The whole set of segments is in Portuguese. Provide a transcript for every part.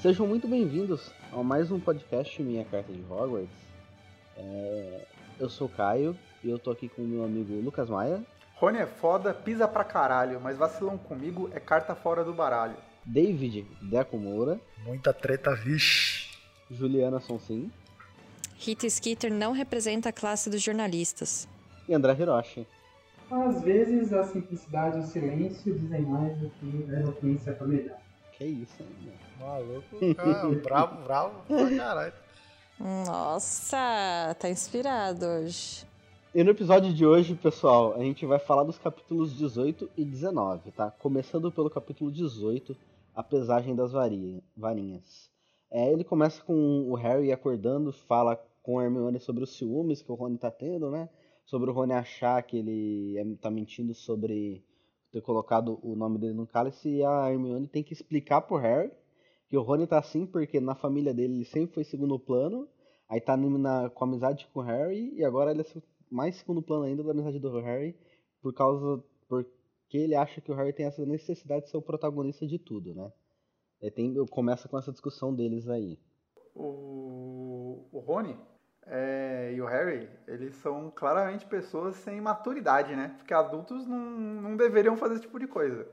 Sejam muito bem-vindos a mais um podcast Minha Carta de Hogwarts. É... Eu sou o Caio e eu tô aqui com o meu amigo Lucas Maia. Rony é foda, pisa pra caralho, mas vacilão comigo é carta fora do baralho. David Deco Moura. Muita treta, vixe. Juliana Sonsim. Rita Skeeter não representa a classe dos jornalistas. E André Hiroshi. Às vezes a simplicidade e o silêncio dizem mais do que a eloquência familiar. Que isso, hein, mano? Maluco, cara, bravo, bravo pra caralho. Nossa, tá inspirado hoje. E no episódio de hoje, pessoal, a gente vai falar dos capítulos 18 e 19, tá? Começando pelo capítulo 18, a pesagem das varinha, varinhas. É, ele começa com o Harry acordando, fala com a Hermione sobre os ciúmes que o Rony tá tendo, né? Sobre o Rony achar que ele é, tá mentindo sobre ter colocado o nome dele no cálice e a Hermione tem que explicar pro Harry que o Rony tá assim porque na família dele ele sempre foi segundo plano, aí tá na, com amizade com o Harry e agora ele é mais segundo plano ainda da amizade do Harry por causa porque ele acha que o Harry tem essa necessidade de ser o protagonista de tudo, né? Tem, começa com essa discussão deles aí. O, o Rony é, e o Harry, eles são claramente pessoas sem maturidade, né? Porque adultos não, não deveriam fazer esse tipo de coisa.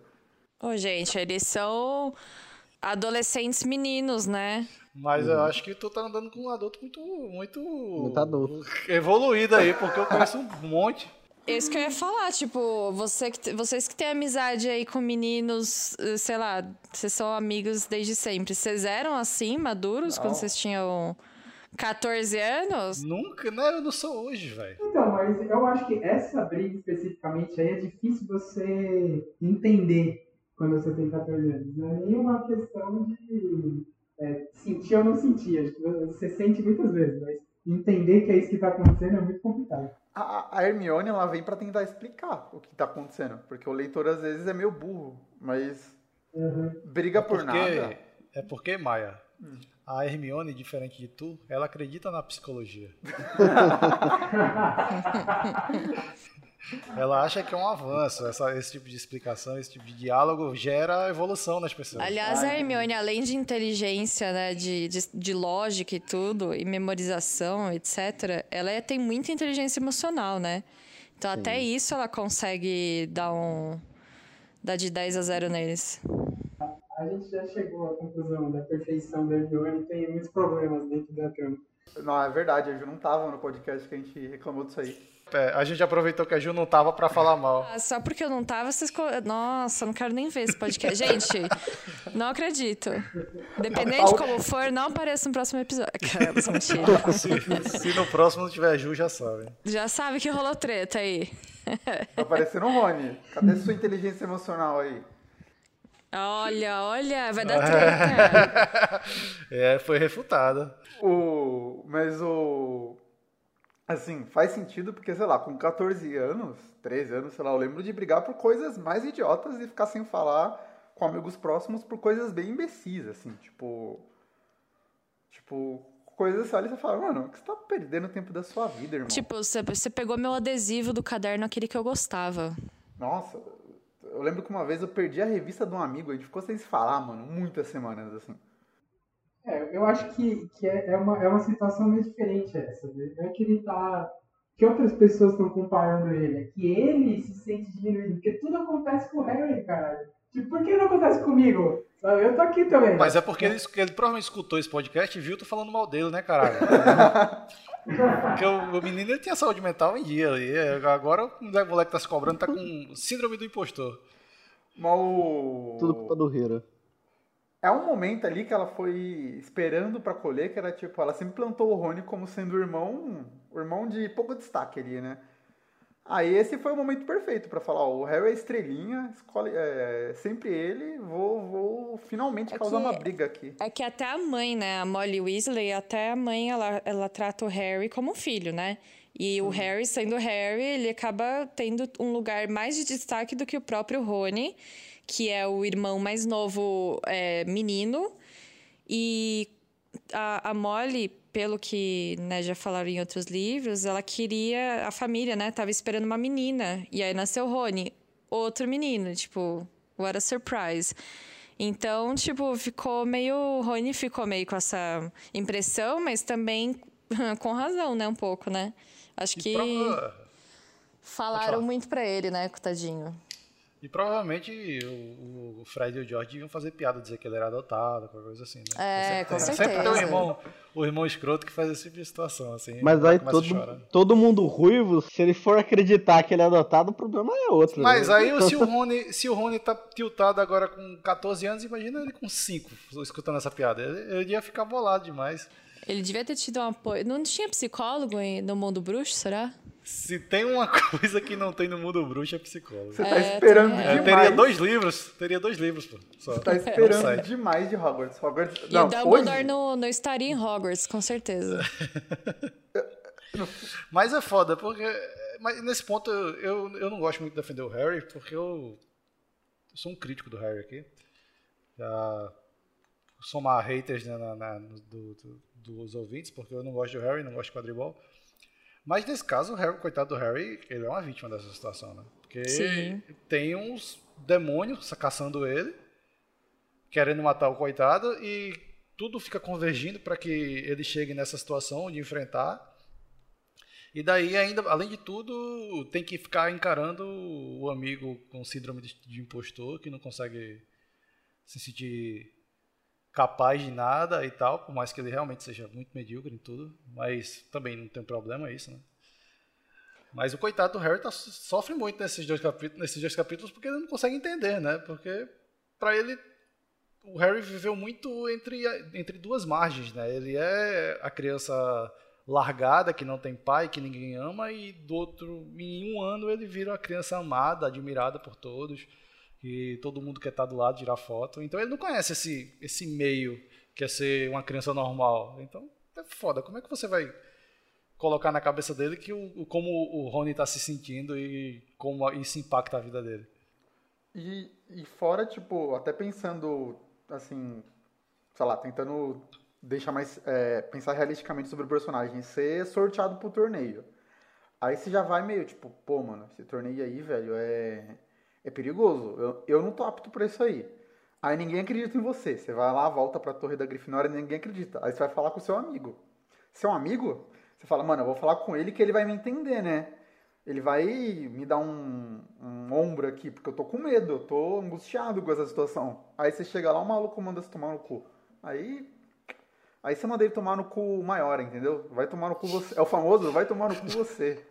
Ô, gente, eles são adolescentes meninos, né? Mas eu acho que tu tá andando com um adulto muito, muito, Muito adulto. evoluído aí, porque eu conheço um monte. Isso que eu ia falar, tipo, você que, vocês que têm amizade aí com meninos, eh, sei lá, vocês são amigos desde sempre. Vocês eram assim, maduros, quando vocês tinham 14 anos? Nunca, né? Eu não sou hoje, velho. Então, mas eu acho que essa briga especificamente aí é difícil você entender quando você tem 14 anos. Não é nenhuma questão de é, sentir ou não sentir. Acho que você sente muitas vezes, mas entender que é isso que está acontecendo é muito complicado. A, a Hermione, ela vem pra tentar explicar o que tá acontecendo. Porque o leitor, às vezes, é meio burro. Mas Uhum. briga por Porque, nada. é porque, Maia, a Hermione, diferente de tu, ela acredita na psicologia. ela acha que é um avanço. Essa- esse tipo de explicação, esse tipo de diálogo gera evolução nas pessoas. Aliás, a Hermione, além de inteligência, né, de, de, de lógica e tudo, e memorização, etc., ela é- tem muita inteligência emocional, né? Então, até isso ela consegue dar um. dar de 10 a 0 neles. A gente já chegou à conclusão da perfeição da Hermione tem muitos problemas dentro da trama. Não, é verdade, a Ju não tava no podcast que a gente reclamou disso aí. É, a gente aproveitou que a Ju não tava pra falar mal. Ah, só porque eu não tava, vocês. Nossa, eu não quero nem ver esse podcast. Gente, não acredito. Dependente de como for, não apareça no próximo episódio. Caramba, essa mentira. Se, se no próximo não tiver Ju, já sabe. Já sabe que rolou treta aí. Tá parecendo o Rony. Cadê sua inteligência emocional aí? Olha, olha, vai dar treta. É, foi refutada. O, mas o. Assim, faz sentido porque, sei lá, com 14 anos, 13 anos, sei lá, eu lembro de brigar por coisas mais idiotas e ficar sem falar com amigos próximos por coisas bem imbecis, assim, tipo. Tipo, coisas assim, olha e você fala, mano, que você tá perdendo tempo da sua vida, irmão. tipo, você, você pegou meu adesivo do caderno, aquele que eu gostava. Nossa, eu lembro que uma vez eu perdi a revista de um amigo, a gente ficou sem se falar, mano, muitas semanas, assim. É, eu acho que, que é, é uma, é uma situação meio diferente essa. né? Não é que ele tá. que outras pessoas estão comparando ele. É que ele se sente diminuído. Porque tudo acontece com o Harry, cara. Tipo, por que não acontece comigo? Sabe? Eu tô aqui também. Mas é porque ele, ele provavelmente escutou esse podcast e viu tu falando mal dele, né, caralho? Porque o, o menino ele tinha saúde mental em dia. E é, agora o moleque tá se cobrando, tá com síndrome do impostor. Mas o... Tudo culpa do Hero. É um momento ali que ela foi esperando pra colher, que era tipo, ela sempre plantou o Rony como sendo o irmão, o irmão de pouco destaque ali, né? Aí esse foi o momento perfeito pra falar, ó, o Harry é estrelinha, escolhe, é, sempre ele, vou, vou finalmente É causar que- uma briga aqui. É que até a mãe, né, a Molly Weasley, até a mãe, ela, ela trata o Harry como um filho, né? E o Harry, sendo Harry, ele acaba tendo um lugar mais de destaque do que o próprio Rony, que é o irmão mais novo é, menino. E a, a Molly, pelo que né, já falaram em outros livros, ela queria a família, né? Tava esperando uma menina. E aí nasceu o Rony, outro menino, tipo, what a surprise. Então, tipo, ficou meio. O Rony ficou meio com essa impressão, mas também com razão, né? Um pouco, né? Acho que. Falaram muito pra ele, né, tadinho. E provavelmente o, o, Fred e o George iam fazer piada, dizer que ele era adotado, qualquer coisa assim, né? É, com certeza. Sempre tem o irmão, o irmão escroto que faz esse tipo de situação, assim. Mas aí todo, todo mundo ruivo, se ele for acreditar que ele é adotado, o problema é outro. Mas né? aí se o, Rony, se o Rony tá tiltado agora com 14 anos, imagina ele com 5 escutando essa piada. Ele, ele ia ficar bolado demais. Ele devia ter tido um apoio. Não tinha psicólogo no mundo bruxo, será? Se tem uma coisa que não tem no mundo bruxo é psicólogo. Você tá é, esperando é. demais. teria dois livros. Teria dois livros, pô. Só. Você tá esperando demais de Hogwarts. Hogwarts... E não, o Dumbledore não, não estaria em Hogwarts, com certeza. mas é foda, porque... Mas nesse ponto eu, eu, eu não gosto muito de defender o Harry, porque eu, eu sou um crítico do Harry aqui. Já somar haters né, na, na, do, do, dos ouvintes, porque eu não gosto do Harry, não gosto de quadribol. Mas nesse caso, o Harry, coitado do Harry, ele é uma vítima dessa situação, né? Porque Sim. tem uns demônios caçando ele, querendo matar o coitado, e tudo fica convergindo para que ele chegue nessa situação de enfrentar. E daí, ainda, além de tudo, tem que ficar encarando o amigo com síndrome de impostor, que não consegue se sentir capaz de nada e tal, por mais que ele realmente seja muito medíocre em tudo, mas também não tem problema isso, né? Mas o coitado do Harry tá, sofre muito nesses dois, capítulos, nesses dois capítulos porque ele não consegue entender, né? Porque para ele o Harry viveu muito entre, entre duas margens, né? Ele é a criança largada que não tem pai, que ninguém ama e do outro em um ano ele vira uma criança amada, admirada por todos que todo mundo quer estar do lado, tirar foto. Então ele não conhece esse, esse meio que é ser uma criança normal. Então é foda. Como é que você vai colocar na cabeça dele que o, como o Rony está se sentindo e como isso impacta a vida dele? E, e fora, tipo, até pensando, assim, sei lá, tentando deixar mais, é, pensar realisticamente sobre o personagem, ser sorteado pro torneio. Aí você já vai meio, tipo, pô, mano, esse torneio aí, velho, é é perigoso. Eu, eu não tô apto para isso aí. Aí ninguém acredita em você. Você vai lá, volta pra Torre da Grifinória e ninguém acredita. Aí você vai falar com o seu amigo. Seu amigo, você fala, mano, eu vou falar com ele que ele vai me entender, né? Ele vai me dar um, um ombro aqui, porque eu tô com medo, eu tô angustiado com essa situação. Aí você chega lá, o maluco manda você tomar no cu. Aí. Aí você manda ele tomar no cu maior, entendeu? Vai tomar no cu você. É o famoso, vai tomar no cu você.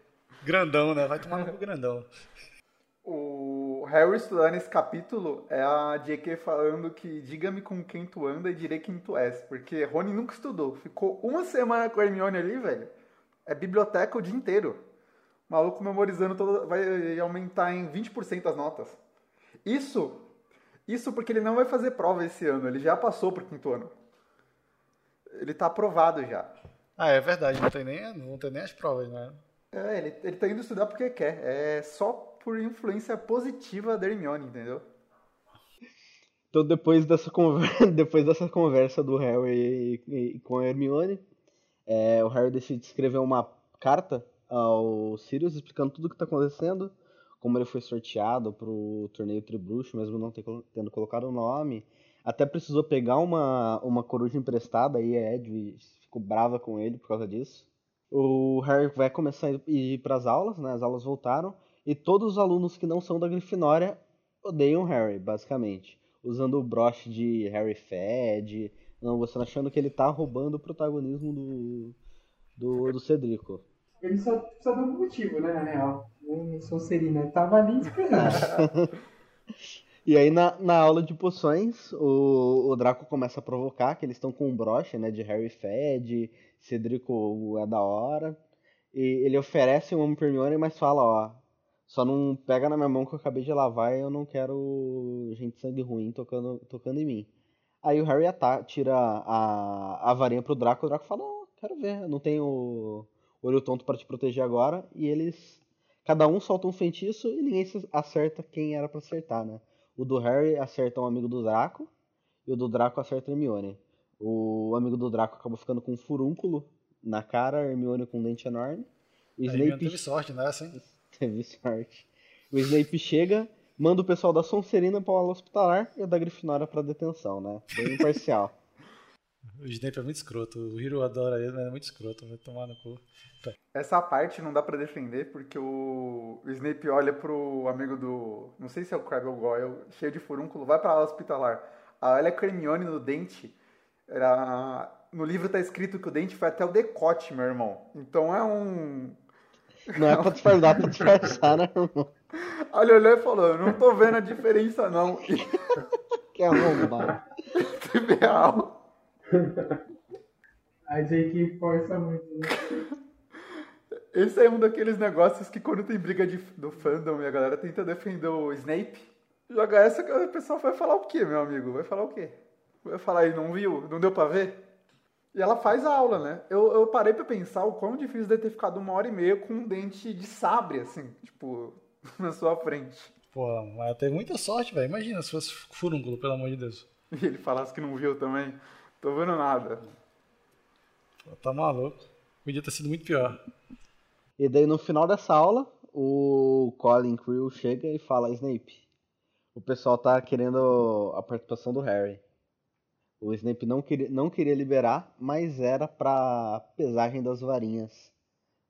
Grandão, né? Vai tomar no cu grandão. O Harry estudar nesse capítulo é a J.K. falando que diga-me com quem tu anda e direi quem tu és. Porque Rony nunca estudou. Ficou uma semana com a Hermione ali, velho. É biblioteca o dia inteiro. O maluco memorizando todo, vai aumentar em 20% as notas. Isso, isso porque ele não vai fazer prova esse ano. Ele já passou pro quinto ano. Ele tá aprovado já. Ah, é verdade. Não tem nem, não tem nem as provas, né? É, ele, ele tá indo estudar porque quer. É só por influência positiva da Hermione, entendeu? Então depois dessa conversa, depois dessa conversa do Harry e, e, com a Hermione, é, o Harry decide escrever uma carta ao Sirius explicando tudo o que está acontecendo, como ele foi sorteado para o torneio Tribruxo, mesmo não ter, tendo colocado o nome. Até precisou pegar uma, uma coruja emprestada e a Ed ficou brava com ele por causa disso. O Harry vai começar a ir para as aulas, né? As aulas voltaram e todos os alunos que não são da Grifinória odeiam Harry, basicamente. Usando o broche de Harry Fed, não, você achando que ele tá roubando o protagonismo do, do, do Cedrico. Ele só precisa dar um motivo, né, na real. Sonserina, ele tava ali esperando. e aí na, na aula de poções, o, o Draco começa a provocar, que eles estão com um broche, né, de Harry Fed, Cedrico é da hora. E ele oferece um Hermione, mas fala, ó, só não pega na minha mão que eu acabei de lavar e eu não quero gente sangue ruim tocando, tocando em mim. Aí o Harry ata tira a, a varinha pro Draco, o Draco fala, oh, quero ver, não tenho olho tonto para te proteger agora. E eles, cada um solta um feitiço e ninguém acerta quem era para acertar, né? O do Harry acerta um amigo do Draco e o do Draco acerta a Hermione. O amigo do Draco acabou ficando com um furúnculo na cara, a Hermione com um dente enorme. O Snape... teve sorte nessa, hein? Teve sorte. O Snape chega manda o pessoal da Sonserina para o ala hospitalar e o da Grifinória para detenção, né? Bem imparcial. o Snape é muito escroto. O Hiro adora ele, mas é muito escroto. Vai tomar no cu. Essa parte não dá para defender porque o... o Snape olha pro amigo do. Não sei se é o Crabbe ou Goyle, cheio de furúnculo, vai pra ala hospitalar. A Elia Cremione no dente era. No livro tá escrito que o dente foi até o decote, meu irmão. Então é um. Não é pra disfarçar, pra disfarçar, né, irmão? Olha, olhou e falou, não tô vendo a diferença, não. que arrombado. Trivial. A gente força muito, né? Esse é um daqueles negócios que quando tem briga de, do fandom e a galera tenta defender o Snape, joga essa, o pessoal vai falar o quê, meu amigo? Vai falar o quê? Vai falar aí, não viu? Não deu pra ver? E ela faz a aula, né? Eu, eu parei pra pensar o quão difícil deve ter ficado uma hora e meia com um dente de sabre, assim, tipo, na sua frente. Pô, mas teve muita sorte, velho. Imagina se fosse furúnculo, pelo amor de Deus. E ele falasse que não viu também. Tô vendo nada. Pô, tá maluco. Podia ter sido muito pior. E daí no final dessa aula, o Colin Crew chega e fala, Snape, o pessoal tá querendo a participação do Harry. O Snape não queria, não queria liberar, mas era pra pesagem das varinhas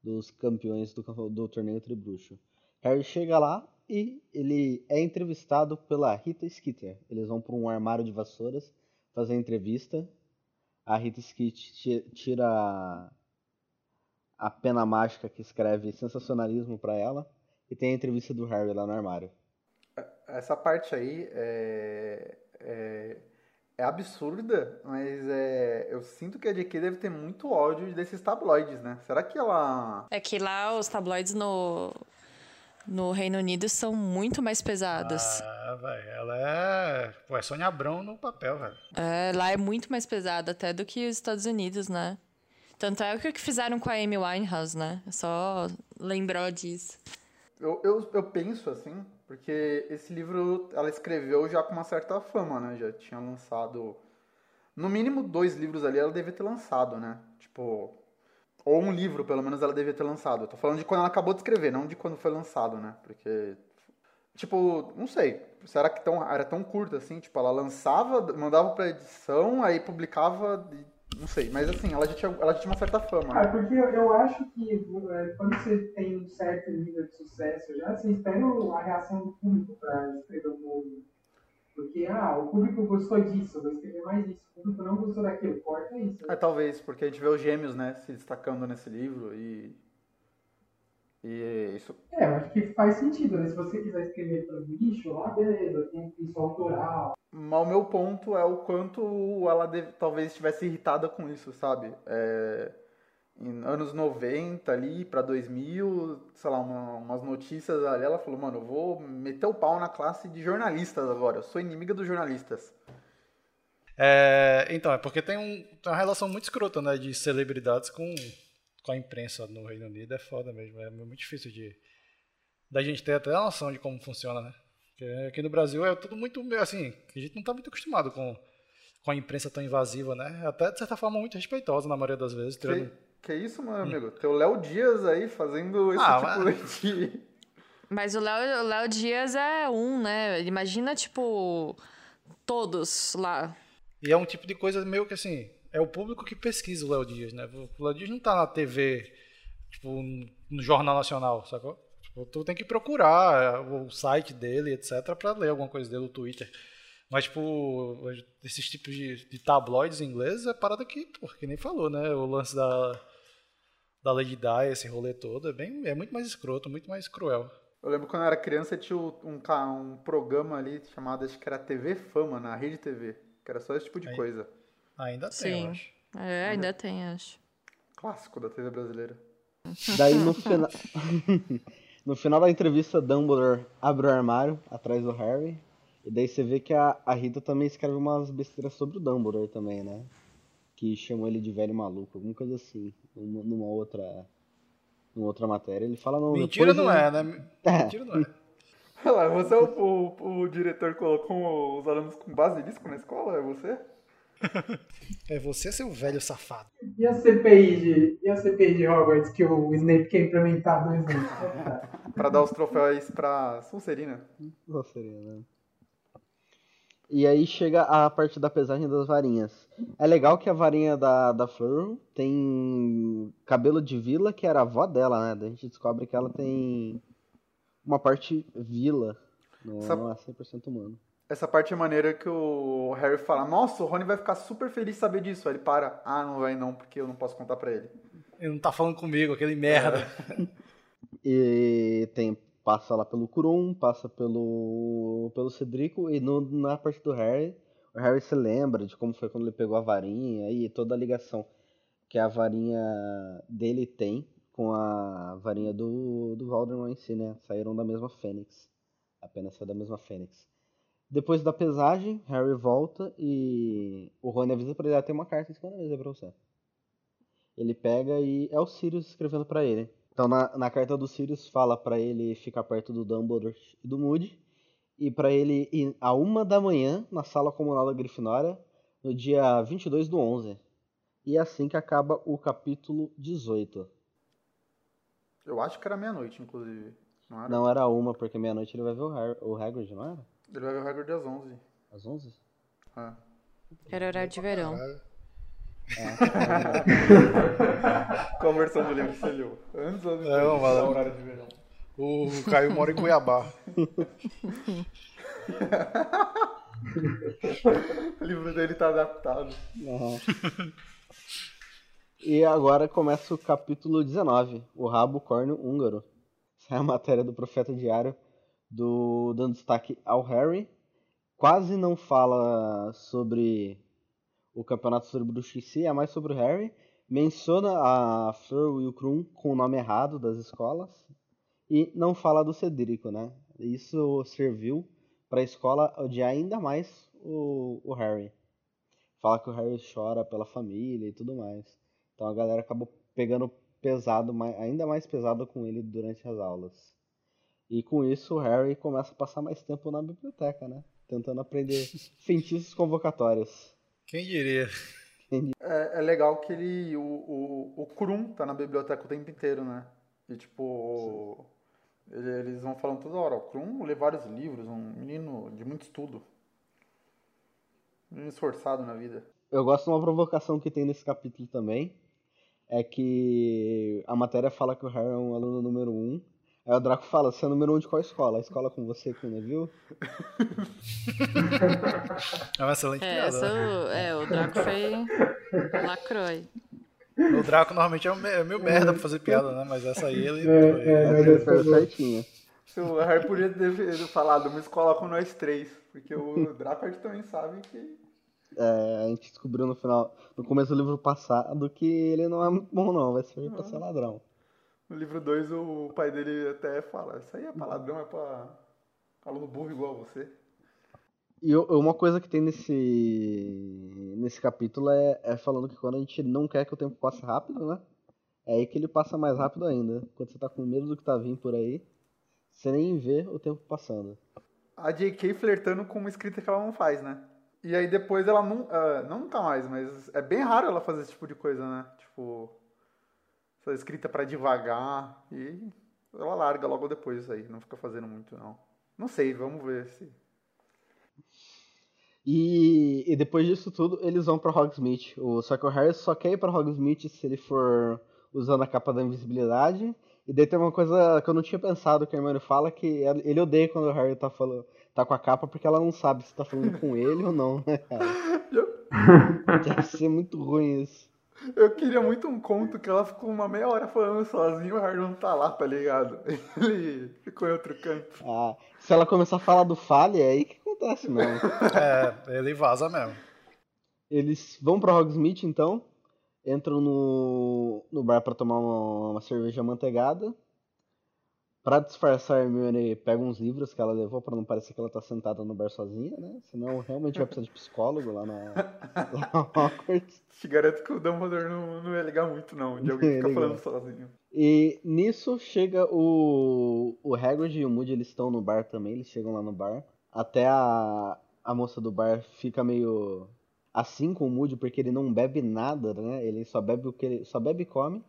dos campeões do, do torneio Tribruxo. Harry chega lá e ele é entrevistado pela Rita Skeeter. Eles vão para um armário de vassouras fazer entrevista. A Rita Skeeter tira a pena mágica que escreve sensacionalismo para ela e tem a entrevista do Harry lá no armário. Essa parte aí é, é, é absurda, mas é, eu sinto que a JK deve ter muito ódio desses tabloides, né? Será que ela. É que lá os tabloides no, no Reino Unido são muito mais pesados. Ah, velho, ela é. Pô, é Sônia Abrão no papel, velho. É, lá é muito mais pesada até do que os Estados Unidos, né? Tanto é o que fizeram com a Amy Winehouse, né? Só lembrou disso. Eu, eu, eu penso assim, porque esse livro ela escreveu já com uma certa fama, né? Já tinha lançado. No mínimo dois livros ali ela devia ter lançado, né? Tipo. Ou um livro, pelo menos, ela devia ter lançado. Eu tô falando de quando ela acabou de escrever, não de quando foi lançado, né? Porque. Tipo, não sei. Será que tão, era tão curta assim? Tipo, ela lançava, mandava pra edição, aí publicava não sei, mas assim, ela já tinha, ela já tinha uma certa fama. Ah, porque eu, eu acho que é, quando você tem um certo nível de sucesso já, você espera a reação do público para escrever um novo. Porque, ah, o público gostou disso, vou escrever mais isso. O público não gostou daquilo, corta isso. É, talvez, porque a gente vê os gêmeos, né, se destacando nesse livro e e isso... É, eu acho que faz sentido, né? Se você quiser escrever para o bicho, lá beleza, tem isso autoral. Mas o meu ponto é o quanto ela deve, talvez estivesse irritada com isso, sabe? É, em anos 90 ali para 2000, sei lá, uma, umas notícias ali, ela falou, mano, eu vou meter o pau na classe de jornalistas agora, eu sou inimiga dos jornalistas. É, então, é porque tem, um, tem uma relação muito escrota, né, de celebridades com com a imprensa no Reino Unido é foda mesmo. É muito difícil de da gente ter até a noção de como funciona, né? Porque aqui no Brasil é tudo muito assim, a gente não está muito acostumado com, com a imprensa tão invasiva, né? Até de certa forma muito respeitosa na maioria das vezes. Que, que isso, meu amigo? Hum. Tem o Léo Dias aí fazendo esse ah, tipo mas... de. Mas o Léo, o Léo Dias é um, né? Imagina, tipo, todos lá. E é um tipo de coisa meio que assim, é o público que pesquisa o Léo Dias, né? O Léo Dias não tá na TV, tipo, no Jornal Nacional, sacou? Tipo, tu tem que procurar é, o site dele, etc, para ler alguma coisa dele, no Twitter. Mas, tipo, esses tipos de, de tabloides ingleses é parada que, porque nem falou, né? O lance da, da Lady Di, esse rolê todo, é, bem, é muito mais escroto, muito mais cruel. Eu lembro quando eu era criança, tinha um, um programa ali chamado, acho que era TV Fama, na Rede TV, que era só esse tipo de Aí. coisa. Ainda tem, Sim. acho. É, ainda tem, acho. Clássico da TV brasileira. Daí no final. no final da entrevista, Dumbledore abre o armário atrás do Harry. E daí você vê que a, a Rita também escreve umas besteiras sobre o Dumbledore também, né? Que chamou ele de velho maluco, alguma coisa assim. Numa, numa outra. Numa outra matéria. Ele fala no. Mentira não é, né? Mentira não é. Olha lá, você é o, o, o diretor colocou os alunos com basilisco na escola? É você? É você, seu velho safado. E a CPI de, e a CPI de Hogwarts que o Snape quer implementar dois anos? Pra dar os troféus pra Sonserina. Sonserina. E aí chega a parte da pesagem das varinhas. É legal que a varinha da, da Fleur tem cabelo de vila, que era a avó dela, né? A gente descobre que ela tem uma parte vila, não, Essa- não é 100% humano. Essa parte é maneira que o Harry fala, nossa, o Rony vai ficar super feliz de saber disso. Aí ele para, ah, não vai não, porque eu não posso contar pra ele. Ele não tá falando comigo, aquele merda. E tem passa lá pelo Kurum, passa pelo pelo Cedrico e no, na parte do Harry, o Harry se lembra de como foi quando ele pegou a varinha e toda a ligação que a varinha dele tem com a varinha do, do Voldemort em si, né? Saíram da mesma Fênix. Apenas saiu da mesma Fênix. Depois da pesagem, Harry volta e o Rony avisa pra ele, ah, tem uma carta em cima da mesa pra você. Ele pega e é o Sirius escrevendo pra ele. Então na, na carta do Sirius fala pra ele ficar perto do Dumbledore e do Moody e pra ele ir a uma da manhã na sala comunal da Grifinória no dia 22 do 11. E é assim que acaba o capítulo 18. Eu acho que era meia-noite, inclusive. Não era? Não era uma, porque meia-noite ele vai ver o, Har o Hagrid, não era? Ele vai ver o Hagrid às 11. Às 11? É. Era horário de verão. Qual a versão do livro que você leu? Antes ou depois? Não, mas- horário de verão. O Caio mora em Cuiabá. O livro dele tá adaptado. Aham. e agora começa o capítulo 19, o rabo córneo húngaro. Essa é a matéria do Profeta Diário, do, dando destaque ao Harry. Quase não fala sobre o campeonato sobre bruxice, é mais sobre o Harry. Menciona a Fleur e o Krum com o nome errado das escolas. E não fala do Cedrico, né? Isso serviu para a escola odiar ainda mais o, o Harry fala que o Harry chora pela família e tudo mais. Então a galera acabou pegando pesado, ainda mais pesado com ele durante as aulas. E com isso o Harry começa a passar mais tempo na biblioteca, né? Tentando aprender feitiços convocatórios. Quem diria? É, é legal que ele. O, o, o Krum tá na biblioteca o tempo inteiro, né? E tipo. ele- eles vão falando toda hora. O Krum lê vários livros, um menino de muito estudo. Um menino esforçado na vida. Eu gosto de uma provocação que tem nesse capítulo também. É que a matéria fala que o Harry é um aluno número um. Aí o Draco fala, você é número um de qual escola? A escola com você que não viu? É uma excelente É, piada. essa, é, o Draco foi lacroi. O Draco normalmente é um me- é meio merda pra fazer piada, né? Mas essa aí ele. É, foi- é, Ele foi. Se o Harry podia ter falado uma escola com nós três. Porque o Draco também sabe que. É, a gente descobriu no final, no começo do livro passado, que ele não é muito bom não, vai servir pra ser ladrão. No livro 2 o pai dele até fala, isso aí é pra ladrão, é pra aluno burro igual você. E uma coisa que tem nesse nesse capítulo é, é falando que quando a gente não quer que o tempo passe rápido, né? É aí que ele passa mais rápido ainda. Quando você tá com medo do que tá vindo por aí, você nem vê o tempo passando. A JK flertando com uma escrita que ela não faz, né? E aí depois ela não, ah, não nunca mais, mas é bem raro ela fazer esse tipo de coisa, né? Tipo, essa escrita pra devagar e ela larga logo depois isso aí, não fica fazendo muito não. Não sei, vamos ver se E, e depois disso tudo, eles vão pra Hogsmeade. O, só que o Harry só quer ir pra Hogsmeade se ele for usando a capa da invisibilidade. E daí tem uma coisa que eu não tinha pensado, que a Hermione fala, que ele odeia quando o Harry tá, falando, tá com a capa, porque ela não sabe se tá falando com ele ou não, né, cara? Deve ser muito ruim isso. Eu queria muito um conto que ela ficou uma meia hora falando sozinha e o Harry não tá lá, tá ligado? Ele ficou em outro canto. Ah, se ela começar a falar do Falha, é aí que acontece mesmo. É, ele vaza mesmo. Eles vão pra Hogsmeade, então. Entram no, no bar pra tomar uma, uma cerveja manteigada. Pra disfarçar, a Hermione pega uns livros que ela levou pra não parecer que ela tá sentada no bar sozinha, né? Senão realmente vai precisar de psicólogo lá na, na Hogwarts. Te garanto que o Dumbledore não, não ia ligar muito não, de alguém ficar falando sozinho. E nisso chega o, o Hagrid e o Moody, eles estão no bar também, eles chegam lá no bar. Até a, a moça do bar fica meio assim com o Moody, porque ele não bebe nada, né? Ele só bebe o que ele só bebe e come.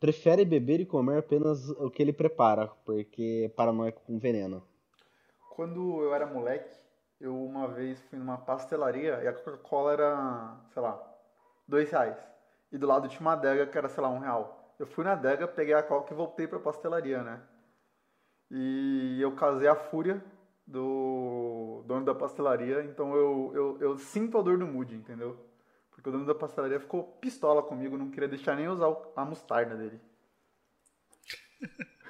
Prefere beber e comer apenas o que ele prepara, porque é paranoico com veneno. Quando eu era moleque, eu uma vez fui numa pastelaria e a Coca-Cola era, sei lá, dois reais. E do lado tinha uma adega que era, sei lá, um real. Eu fui na adega, peguei a Coca e voltei pra pastelaria, né? E eu casei a fúria do dono da pastelaria, então eu, eu, eu sinto a dor do Moody, entendeu? Porque o dono da pastelaria ficou pistola comigo, não queria deixar nem usar a mostarda dele.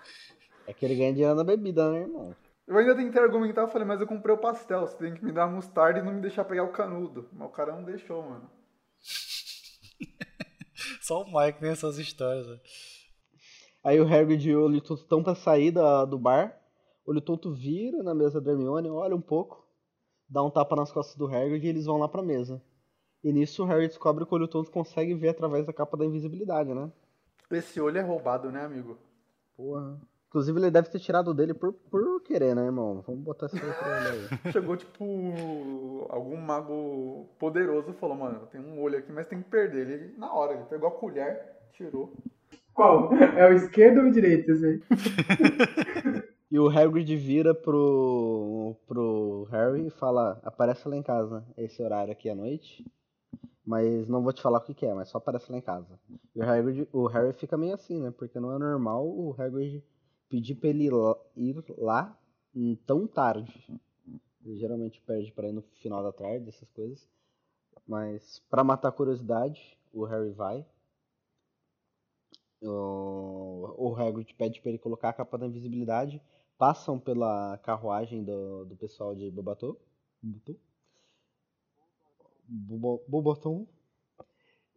É que ele ganha dinheiro na bebida, né, irmão? Eu ainda tentei argumentar, eu falei, mas eu comprei o pastel, você tem que me dar a mostarda e não me deixar pegar o canudo. Mas o cara não deixou, mano. Só o Mike tem essas histórias. Né? Aí o Hagrid e o Olho Tonto estão pra sair da, do bar. O Olho Tonto vira na mesa da Hermione, olha um pouco, dá um tapa nas costas do Hagrid e eles vão lá pra mesa. E nisso o Harry descobre que o Olho Tonto consegue ver através da capa da invisibilidade, né? Esse olho é roubado, né, amigo? Porra. Inclusive ele deve ter tirado dele por, por querer, né, irmão? Vamos botar esse olho aí. Chegou, tipo, algum mago poderoso falou, mano, tem um olho aqui, mas tem que perder. Ele, na hora, ele pegou a colher, tirou. Qual? É o esquerdo ou o direito, assim? E o Hagrid vira pro, pro Harry e fala, aparece lá em casa, esse horário aqui à noite. Mas não vou te falar o que, que é, mas só aparece lá em casa. E o, Hagrid, o Harry fica meio assim, né? Porque não é normal o Hagrid pedir pra ele ir lá tão tarde. Ele geralmente perde pra ir no final da tarde, essas coisas. Mas para matar a curiosidade, o Harry vai. O, o Hagrid pede para ele colocar a capa da invisibilidade passam pela carruagem do, do pessoal de Bobaton. Bobaton.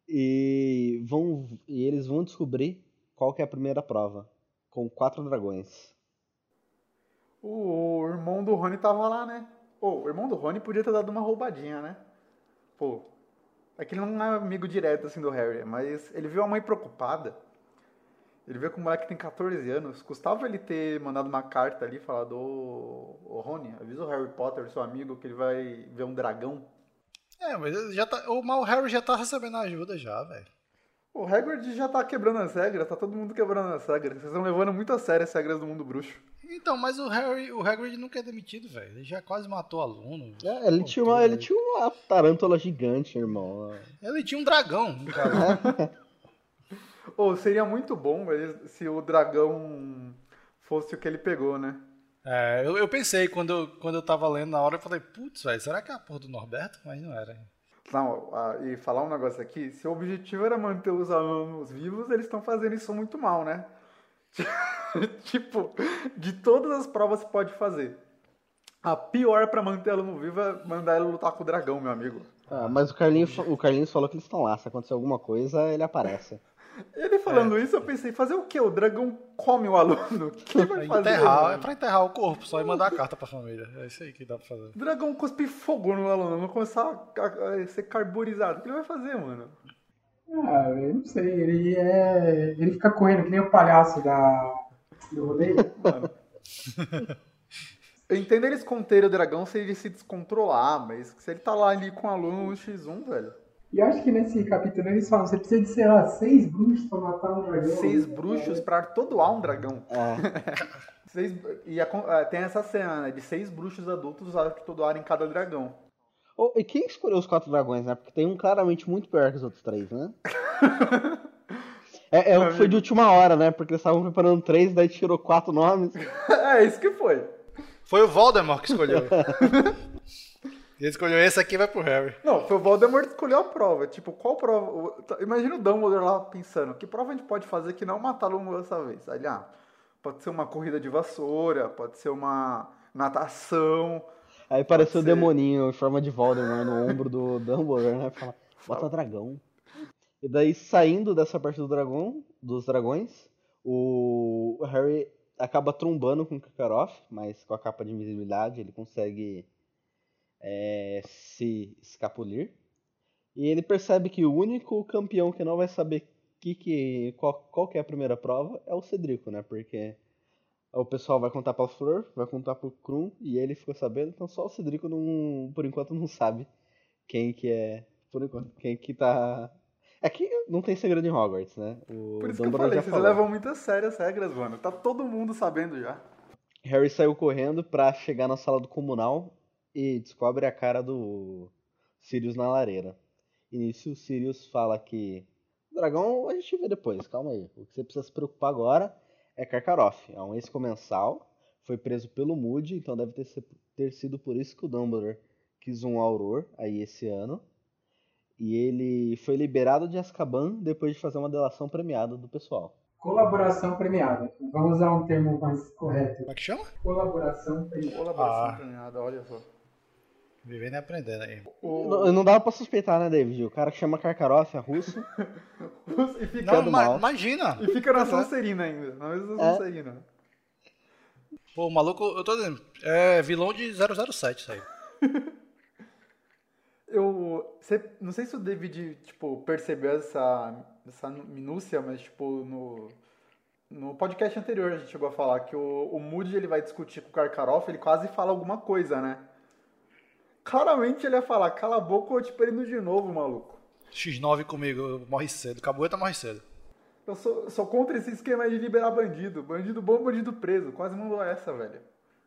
E, vão, e eles vão descobrir qual que é a primeira prova. Com quatro dragões. O irmão do Rony tava lá, né? Pô, o irmão do Rony podia ter dado uma roubadinha, né? Pô, é que ele não é amigo direto assim do Harry, mas ele viu a mãe preocupada. Ele vê que o moleque tem 14 anos. Custava ele ter mandado uma carta ali, falado, ô, ô Rony, avisa o Harry Potter, seu amigo, que ele vai ver um dragão. É, mas já tá, o mal Harry já tá recebendo ajuda já, velho. O Hagrid já tá quebrando as regras, tá todo mundo quebrando as regras. Vocês estão levando muito a sério as regras do mundo bruxo. Então, mas o Harry, o Hagrid nunca é demitido, velho. Ele já quase matou aluno. É, ele, tinha uma, ele tinha uma tarântula gigante, irmão. Ele tinha um dragão, cara. Ou seria muito bom se o dragão fosse o que ele pegou, né? É, eu, eu pensei quando eu, quando eu tava lendo na hora, eu falei, putz, será que é a porra do Norberto? Mas não era. Não, e falar um negócio aqui, se o objetivo era manter os alunos vivos, eles estão fazendo isso muito mal, né? tipo, de todas as provas que pode fazer. A pior para manter aluno vivo é mandar ele lutar com o dragão, meu amigo. Ah, mas o Carlinhos, o Carlinhos falou que eles estão lá. Se acontecer alguma coisa, ele aparece. Ele falando é. isso, eu pensei, fazer o quê? O dragão come o aluno? O que vai fazer? Enterrar, é pra enterrar o corpo, só e mandar a carta pra família. É isso aí que dá pra fazer. O dragão cuspe fogo no aluno, não começar a, a, ser carburizado. O que ele vai fazer, mano? Ah, eu não sei. Ele é. Ele fica correndo que nem o palhaço da. do rodeio. Mano. Eu entendo eles conterem o dragão se ele se descontrolar, mas se ele tá lá ali com o aluno no X1, velho. E eu acho que nesse capítulo eles falam, você precisa de, sei lá, seis bruxos pra matar um dragão. Seis bruxos pra atordoar um dragão. É. seis, e a, é, tem essa cena, né, de seis bruxos adultos atordoarem cada dragão. Oh, e quem escolheu os quatro dragões, né? Porque tem um claramente muito pior que os outros três, né? é, é foi de última hora, né? Porque eles estavam preparando três, daí tirou quatro nomes. é, isso que foi. Foi o Voldemort que escolheu. Ele escolheu esse aqui vai pro Harry. Não, foi o Voldemort que escolheu a prova. Tipo, qual prova? Imagina o Dumbledore lá pensando, que prova a gente pode fazer que não matar o dessa vez? Aí, ah, pode ser uma corrida de vassoura, pode ser uma natação. Aí apareceu o ser... demoninho em forma de Voldemort no ombro do Dumbledore, né? Fala, bota dragão. E daí, saindo dessa parte do dragão, dos dragões, o Harry acaba trombando com o Karkaroff, mas com a capa de invisibilidade ele consegue é, se escapulir. E ele percebe que o único campeão que não vai saber que, que, qual, qual que é a primeira prova é o Cedrico, né? Porque o pessoal vai contar para Flor, vai contar para o Krum e ele ficou sabendo, então só o Cedrico não, por enquanto não sabe quem que é Por enquanto. Quem que tá. É que não tem segredo em Hogwarts, né? O Por isso que eu Dumbledore falei, vocês falou. levam muito a sério as regras, mano. Tá todo mundo sabendo já. Harry saiu correndo pra chegar na sala do comunal e descobre a cara do Sirius na lareira. E nisso o Sirius fala que dragão a gente vê depois, calma aí. O que você precisa se preocupar agora é Karkaroff, é um ex-comensal, foi preso pelo Moody, então deve ter, ter sido por isso que o Dumbledore quis um Auror aí esse ano. E ele foi liberado de Azkaban depois de fazer uma delação premiada do pessoal. Colaboração premiada. Vamos usar um termo mais correto. Como é que chama? Colaboração premiada. Colaboração Ah. premiada, olha só. Vivendo e aprendendo aí. O- Não, não dava pra suspeitar, né, David? O cara que chama Karkaroff é russo. E fica, Não, ma- mal. imagina. e fica na Sonserina ainda. Na mesma É. Sonserina. Pô, o maluco, eu tô dizendo, é vilão de 007 isso aí. Eu. não sei se o David, tipo, percebeu essa, essa minúcia, mas, tipo, no. No podcast anterior a gente chegou a falar que o, o Moody ele vai discutir com o Karkaroff, ele quase fala alguma coisa, né? Claramente ele ia falar, cala a boca ou eu te prendo de novo, maluco. X9 comigo, morre cedo. Cabueta morre cedo. Eu sou, sou contra esse esquema de liberar bandido. Bandido bom, bandido preso. Quase mandou essa, velho.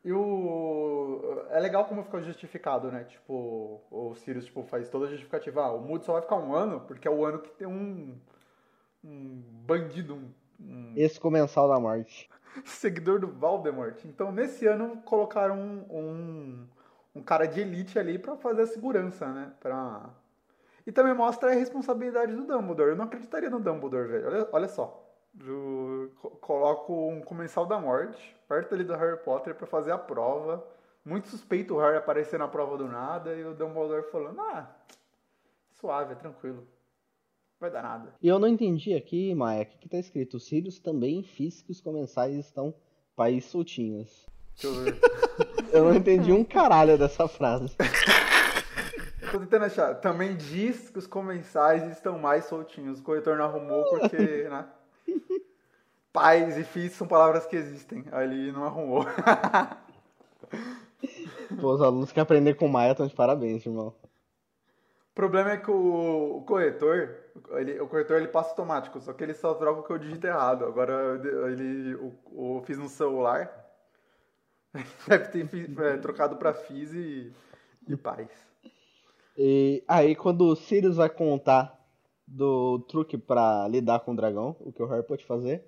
E o. É legal como ficou justificado, né? Tipo, o Sirius tipo, faz toda a justificativa. Ah, o Moody só vai ficar um ano, porque é o ano que tem um. Um bandido, um, um Esse comensal da morte. seguidor do Voldemort. Então, nesse ano, colocaram um, um, um cara de elite ali pra fazer a segurança, né? Pra... E também mostra a responsabilidade do Dumbledore. Eu não acreditaria no Dumbledore, velho. Olha, olha só. Eu coloco um comensal da morte perto ali do Harry Potter pra fazer a prova. Muito suspeito o Harry aparecer na prova do nada e o Dumbledore falando, ah, suave, é tranquilo. Vai dar nada. E eu não entendi aqui, Maia, o que, que tá escrito? Os Sirius também fiz que os comensais estão país soltinhos. Deixa eu ver. Eu não entendi um caralho dessa frase. Tô tentando achar. Também diz que os comensais estão mais soltinhos. O corretor não arrumou porque, né? Pais e filhos são palavras que existem. Ali não arrumou. Pô, os alunos que aprender com Maia estão de parabéns, irmão. O problema é que o, corretor, ele, o corretor ele passa automático, só que ele só troca o que eu digito errado. Agora eu- ele, o, o- fiz no celular. Deve ter é, trocado pra FIS e, e pais. E aí, quando o Sirius vai contar do truque pra lidar com o dragão, o que o Harry pode fazer,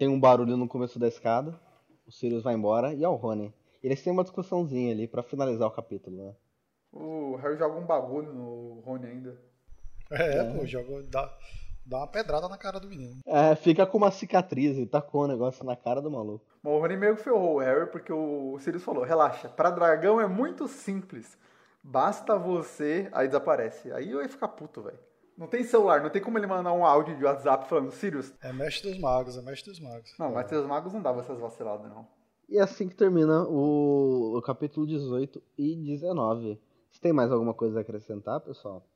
tem um barulho no começo da escada, o Sirius vai embora e é o Rony. Eles têm uma discussãozinha ali pra finalizar o capítulo, né? O Harry joga um bagulho no Rony ainda. É, pô, joga, dá, dá uma pedrada na cara do menino. É, fica com uma cicatriz e tacou o negócio na cara do maluco. Mas o Rony meio que ferrou o Harry, porque o Sirius falou, relaxa, pra dragão é muito simples. Basta você... Aí desaparece. Aí eu ia ficar puto, velho. Não tem celular, não tem como ele mandar um áudio de WhatsApp falando, Sirius... É mestre dos magos, é mestre dos magos. Não, mas seus magos não dava essas vaciladas, não. E é assim que termina o, o capítulo 18 e 19. Você tem mais alguma coisa a acrescentar, pessoal?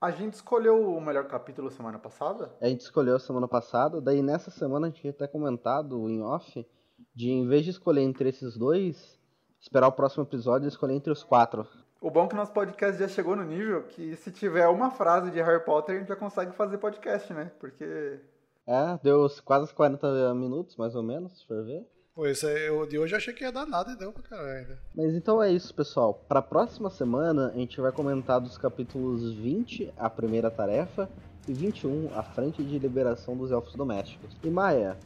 A gente escolheu o melhor capítulo semana passada? A gente escolheu semana passada, daí nessa semana a gente tinha até comentado em off de em vez de escolher entre esses dois, esperar o próximo episódio e escolher entre os quatro. O bom é que nosso podcast já chegou no nível que se tiver uma frase de Harry Potter, a gente já consegue fazer podcast, né? Porque... É, deu quase 40 minutos, mais ou menos, se for ver. Aí, o de hoje eu achei que ia dar nada e deu pra caralho ainda. Mas então é isso, pessoal. Pra próxima semana a gente vai comentar dos capítulos 20, a primeira tarefa, e 21, a frente de liberação dos elfos domésticos. E Maia,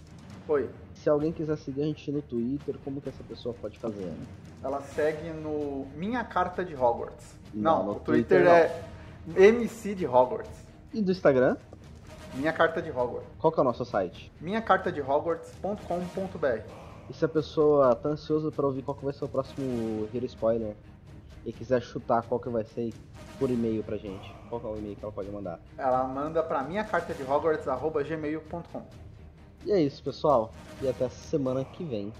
Oi. Se alguém quiser seguir a gente no Twitter, como que essa pessoa pode fazer? né? Ela segue no Minha Carta de Hogwarts. Não, Não, no o Twitter, Twitter é MC de Hogwarts. E do Instagram, Minha Carta de Hogwarts. qual que é o nosso site? minhacartadehogwarts.com.br E se a pessoa tá ansiosa pra ouvir qual que vai ser o próximo Hero Spoiler e quiser chutar qual que vai ser por e-mail pra gente, qual que é o e-mail que ela pode mandar? Ela manda pra minhacartadehogwarts.gmail.com E é isso, pessoal. E até semana que vem.